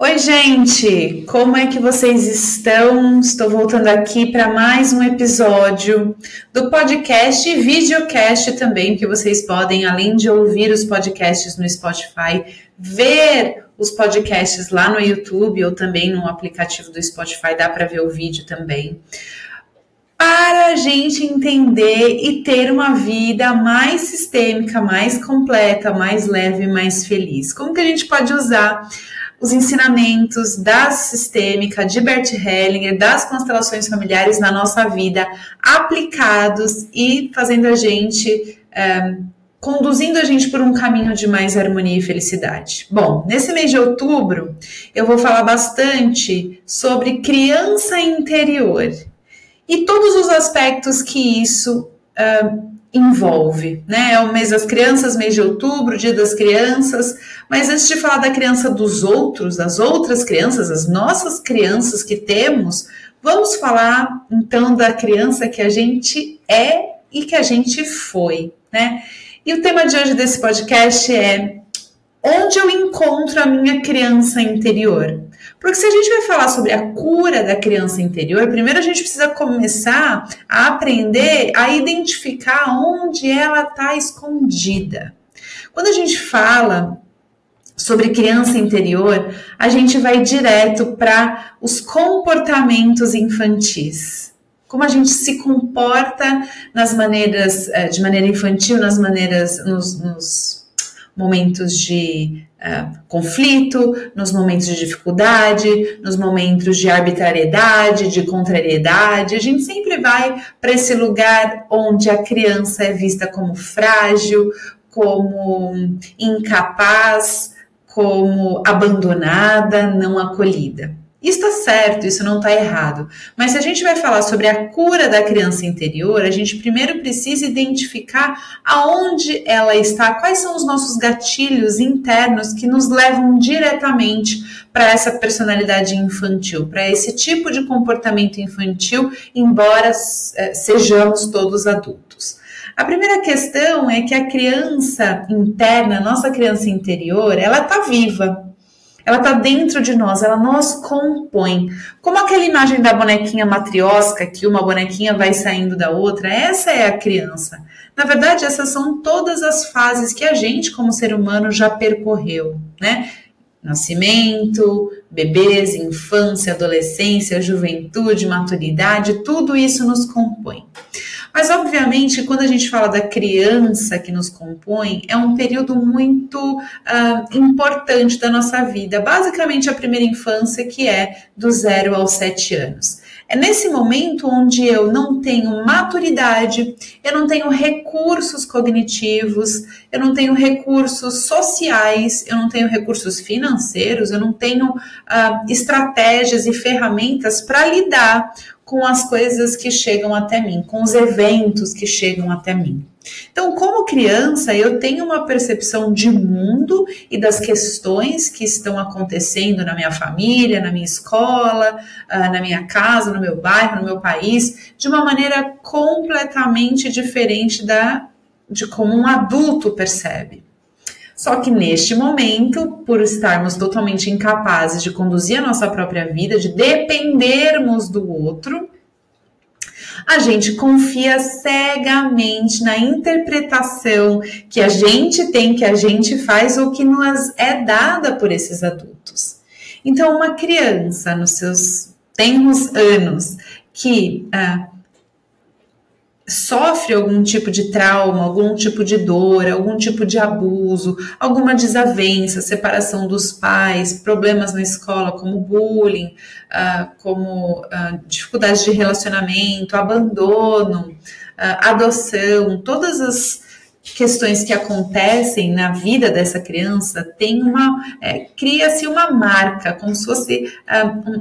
Oi, gente! Como é que vocês estão? Estou voltando aqui para mais um episódio do podcast e videocast também, que vocês podem, além de ouvir os podcasts no Spotify, ver os podcasts lá no YouTube ou também no aplicativo do Spotify, dá para ver o vídeo também. Para a gente entender e ter uma vida mais sistêmica, mais completa, mais leve, mais feliz. Como que a gente pode usar os ensinamentos da sistêmica de Bert Hellinger, das constelações familiares na nossa vida, aplicados e fazendo a gente, é, conduzindo a gente por um caminho de mais harmonia e felicidade. Bom, nesse mês de outubro, eu vou falar bastante sobre criança interior e todos os aspectos que isso uh, envolve, né? É o mês das crianças, mês de outubro, dia das crianças. Mas antes de falar da criança dos outros, das outras crianças, as nossas crianças que temos, vamos falar então da criança que a gente é e que a gente foi, né? E o tema de hoje desse podcast é onde eu encontro a minha criança interior. Porque se a gente vai falar sobre a cura da criança interior, primeiro a gente precisa começar a aprender a identificar onde ela está escondida. Quando a gente fala sobre criança interior, a gente vai direto para os comportamentos infantis. Como a gente se comporta nas maneiras, eh, de maneira infantil, nas maneiras, nos, nos momentos de uh, conflito, nos momentos de dificuldade, nos momentos de arbitrariedade, de contrariedade. A gente sempre vai para esse lugar onde a criança é vista como frágil, como incapaz, como abandonada, não acolhida. Isso está certo, isso não está errado. Mas se a gente vai falar sobre a cura da criança interior, a gente primeiro precisa identificar aonde ela está, quais são os nossos gatilhos internos que nos levam diretamente para essa personalidade infantil, para esse tipo de comportamento infantil, embora é, sejamos todos adultos. A primeira questão é que a criança interna, nossa criança interior, ela está viva, ela está dentro de nós, ela nos compõe. Como aquela imagem da bonequinha matriosca, que uma bonequinha vai saindo da outra, essa é a criança. Na verdade, essas são todas as fases que a gente, como ser humano, já percorreu, né? Nascimento, bebês, infância, adolescência, juventude, maturidade, tudo isso nos compõe. Mas, obviamente, quando a gente fala da criança que nos compõe, é um período muito uh, importante da nossa vida, basicamente a primeira infância, que é do zero aos sete anos. É nesse momento onde eu não tenho maturidade, eu não tenho recursos cognitivos, eu não tenho recursos sociais, eu não tenho recursos financeiros, eu não tenho uh, estratégias e ferramentas para lidar com as coisas que chegam até mim, com os eventos que chegam até mim. Então, como criança, eu tenho uma percepção de mundo e das questões que estão acontecendo na minha família, na minha escola, ah, na minha casa, no meu bairro, no meu país, de uma maneira completamente diferente da de como um adulto percebe. Só que neste momento, por estarmos totalmente incapazes de conduzir a nossa própria vida, de dependermos do outro, a gente confia cegamente na interpretação que a gente tem, que a gente faz ou que nos é dada por esses adultos. Então, uma criança nos seus tenros anos que ah, sofre algum tipo de trauma, algum tipo de dor, algum tipo de abuso, alguma desavença, separação dos pais, problemas na escola, como bullying, uh, como uh, dificuldades de relacionamento, abandono, uh, adoção, todas as questões que acontecem na vida dessa criança tem uma é, cria-se uma marca como se fosse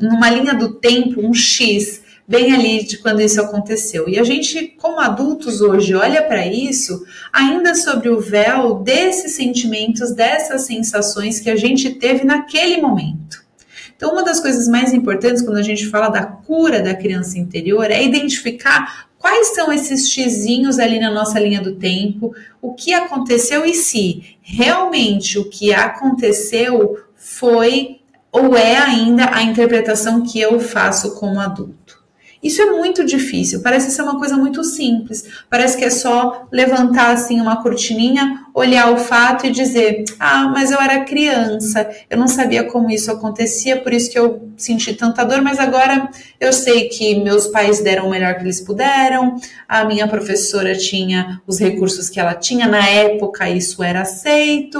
numa linha do tempo um X bem ali de quando isso aconteceu. E a gente, como adultos hoje, olha para isso ainda sobre o véu desses sentimentos, dessas sensações que a gente teve naquele momento. Então, uma das coisas mais importantes quando a gente fala da cura da criança interior é identificar quais são esses xizinhos ali na nossa linha do tempo, o que aconteceu e se realmente o que aconteceu foi ou é ainda a interpretação que eu faço como adulto? Isso é muito difícil, parece ser uma coisa muito simples. Parece que é só levantar assim uma cortininha, olhar o fato e dizer: "Ah, mas eu era criança, eu não sabia como isso acontecia, por isso que eu senti tanta dor, mas agora eu sei que meus pais deram o melhor que eles puderam, a minha professora tinha os recursos que ela tinha na época, isso era aceito.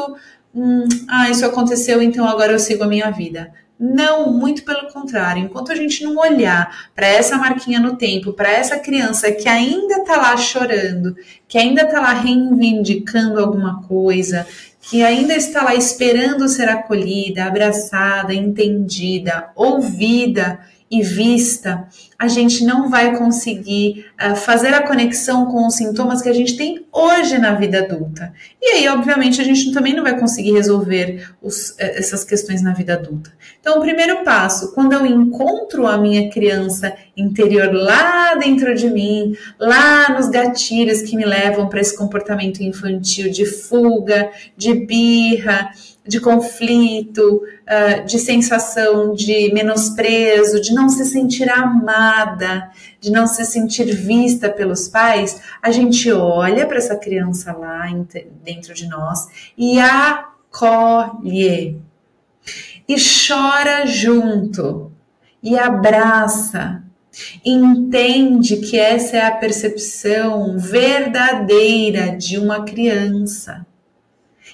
Hum, ah, isso aconteceu, então agora eu sigo a minha vida." Não, muito pelo contrário. Enquanto a gente não olhar para essa marquinha no tempo, para essa criança que ainda está lá chorando, que ainda está lá reivindicando alguma coisa, que ainda está lá esperando ser acolhida, abraçada, entendida, ouvida e vista, a gente não vai conseguir uh, fazer a conexão com os sintomas que a gente tem hoje na vida adulta. E aí, obviamente, a gente também não vai conseguir resolver os, eh, essas questões na vida adulta. Então, o primeiro passo, quando eu encontro a minha criança interior lá dentro de mim, lá nos gatilhos que me levam para esse comportamento infantil de fuga, de birra, de conflito, uh, de sensação de menosprezo, de não se sentir amada, de não se sentir vista pelos pais, a gente olha para essa criança lá dentro de nós e acolhe. E chora junto. E abraça. Entende que essa é a percepção verdadeira de uma criança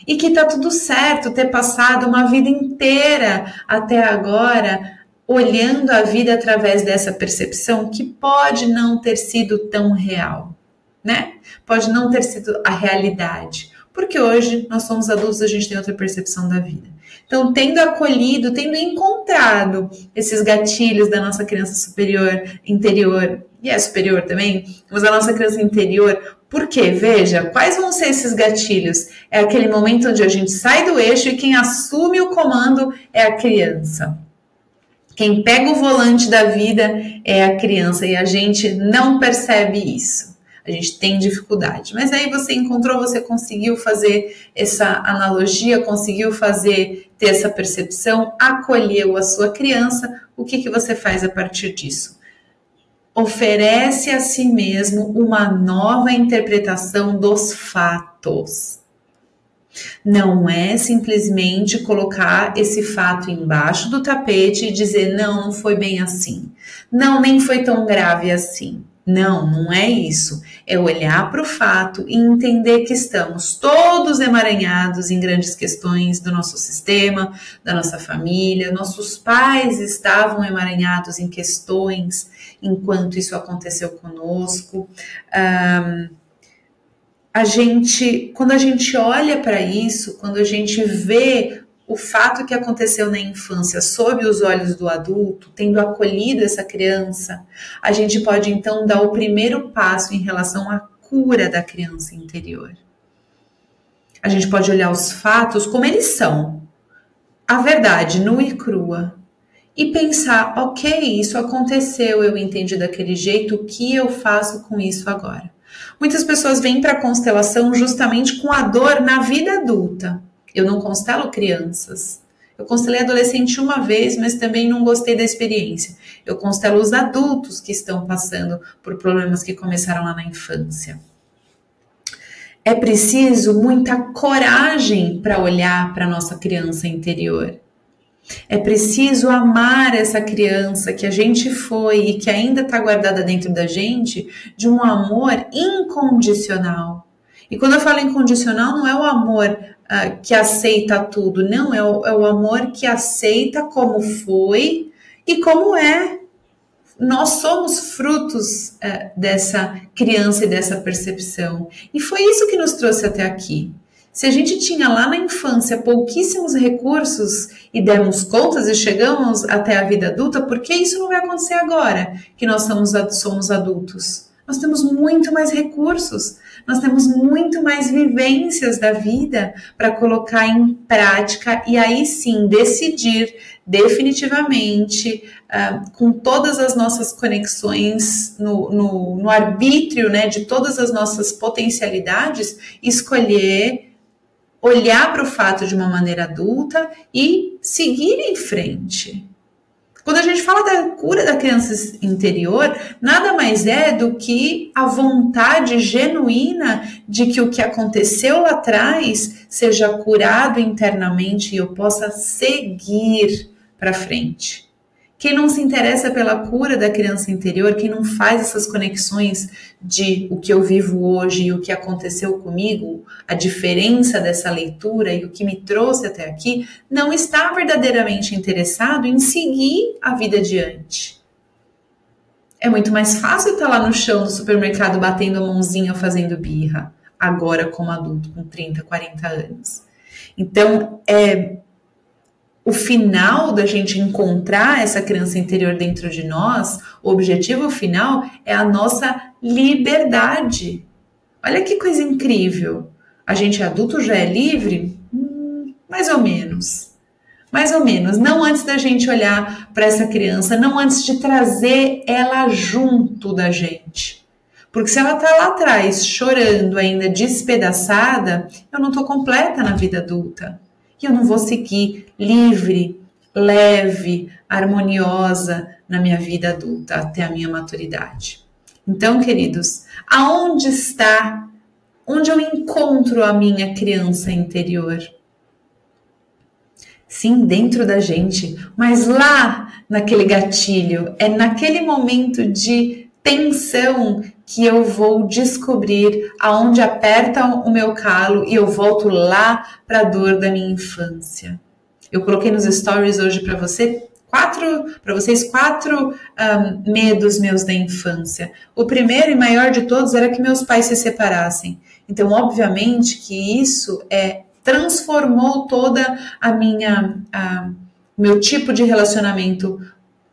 e que tá tudo certo ter passado uma vida inteira até agora olhando a vida através dessa percepção que pode não ter sido tão real, né? Pode não ter sido a realidade, porque hoje nós somos adultos, a gente tem outra percepção da vida. Então, tendo acolhido, tendo encontrado esses gatilhos da nossa criança superior, interior, e é superior também, mas a nossa criança interior porque, veja, quais vão ser esses gatilhos? É aquele momento onde a gente sai do eixo e quem assume o comando é a criança. Quem pega o volante da vida é a criança e a gente não percebe isso. A gente tem dificuldade. Mas aí você encontrou, você conseguiu fazer essa analogia, conseguiu fazer, ter essa percepção, acolheu a sua criança. O que, que você faz a partir disso? Oferece a si mesmo uma nova interpretação dos fatos. Não é simplesmente colocar esse fato embaixo do tapete e dizer não, não foi bem assim. Não, nem foi tão grave assim. Não, não é isso. É olhar para o fato e entender que estamos todos emaranhados em grandes questões do nosso sistema, da nossa família. Nossos pais estavam emaranhados em questões enquanto isso aconteceu conosco. Um, a gente, quando a gente olha para isso, quando a gente vê o fato que aconteceu na infância sob os olhos do adulto, tendo acolhido essa criança, a gente pode então dar o primeiro passo em relação à cura da criança interior. A gente pode olhar os fatos como eles são, a verdade nua e crua, e pensar: ok, isso aconteceu, eu entendi daquele jeito, o que eu faço com isso agora? Muitas pessoas vêm para a constelação justamente com a dor na vida adulta eu não constelo crianças. Eu constelei adolescente uma vez, mas também não gostei da experiência. Eu constelo os adultos que estão passando por problemas que começaram lá na infância. É preciso muita coragem para olhar para nossa criança interior. É preciso amar essa criança que a gente foi e que ainda está guardada dentro da gente de um amor incondicional. E quando eu falo incondicional, não é o amor uh, que aceita tudo, não, é o, é o amor que aceita como foi e como é. Nós somos frutos uh, dessa criança e dessa percepção. E foi isso que nos trouxe até aqui. Se a gente tinha lá na infância pouquíssimos recursos e demos contas e chegamos até a vida adulta, por que isso não vai acontecer agora que nós somos, somos adultos? Nós temos muito mais recursos, nós temos muito mais vivências da vida para colocar em prática e aí sim decidir definitivamente, uh, com todas as nossas conexões no, no, no arbítrio né, de todas as nossas potencialidades, escolher olhar para o fato de uma maneira adulta e seguir em frente. Quando a gente fala da cura da criança interior, nada mais é do que a vontade genuína de que o que aconteceu lá atrás seja curado internamente e eu possa seguir para frente. Quem não se interessa pela cura da criança interior, quem não faz essas conexões de o que eu vivo hoje e o que aconteceu comigo, a diferença dessa leitura e o que me trouxe até aqui, não está verdadeiramente interessado em seguir a vida adiante. É muito mais fácil estar lá no chão do supermercado batendo a mãozinha fazendo birra, agora como adulto, com 30, 40 anos. Então, é, o final da gente encontrar essa criança interior dentro de nós, o objetivo final é a nossa liberdade. Olha que coisa incrível. A gente adulto já é livre? Hum, mais ou menos. Mais ou menos. Não antes da gente olhar para essa criança, não antes de trazer ela junto da gente. Porque se ela está lá atrás chorando, ainda despedaçada, eu não estou completa na vida adulta e eu não vou seguir livre, leve, harmoniosa na minha vida adulta até a minha maturidade. Então, queridos, aonde está, onde eu encontro a minha criança interior? Sim, dentro da gente, mas lá naquele gatilho, é naquele momento de tensão que eu vou descobrir aonde aperta o meu calo e eu volto lá para a dor da minha infância. Eu coloquei nos stories hoje para você quatro para vocês quatro um, medos meus da infância. O primeiro e maior de todos era que meus pais se separassem. Então, obviamente que isso é transformou toda a minha a, meu tipo de relacionamento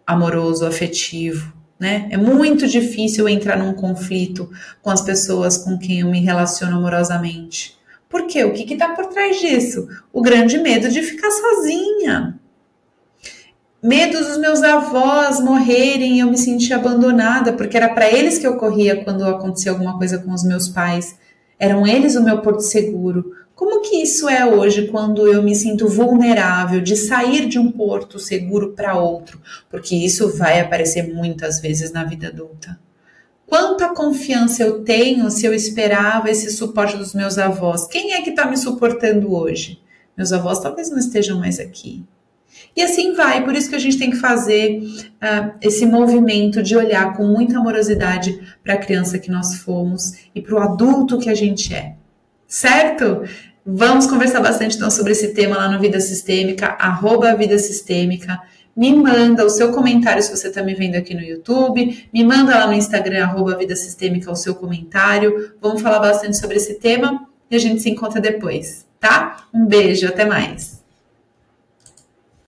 amoroso, afetivo, né? É muito difícil entrar num conflito com as pessoas com quem eu me relaciono amorosamente. Por quê? O que está por trás disso? O grande medo de ficar sozinha. Medo dos meus avós morrerem e eu me sentir abandonada, porque era para eles que ocorria quando acontecia alguma coisa com os meus pais. Eram eles o meu porto seguro. Como que isso é hoje quando eu me sinto vulnerável de sair de um porto seguro para outro? Porque isso vai aparecer muitas vezes na vida adulta. Quanta confiança eu tenho se eu esperava esse suporte dos meus avós? Quem é que está me suportando hoje? Meus avós talvez não estejam mais aqui. E assim vai, por isso que a gente tem que fazer uh, esse movimento de olhar com muita amorosidade para a criança que nós fomos e para o adulto que a gente é. Certo? Vamos conversar bastante então sobre esse tema lá no Vida Sistêmica, arroba Vida Sistêmica. Me manda o seu comentário se você está me vendo aqui no YouTube. Me manda lá no Instagram, arroba Vida Sistêmica, o seu comentário. Vamos falar bastante sobre esse tema e a gente se encontra depois, tá? Um beijo, até mais.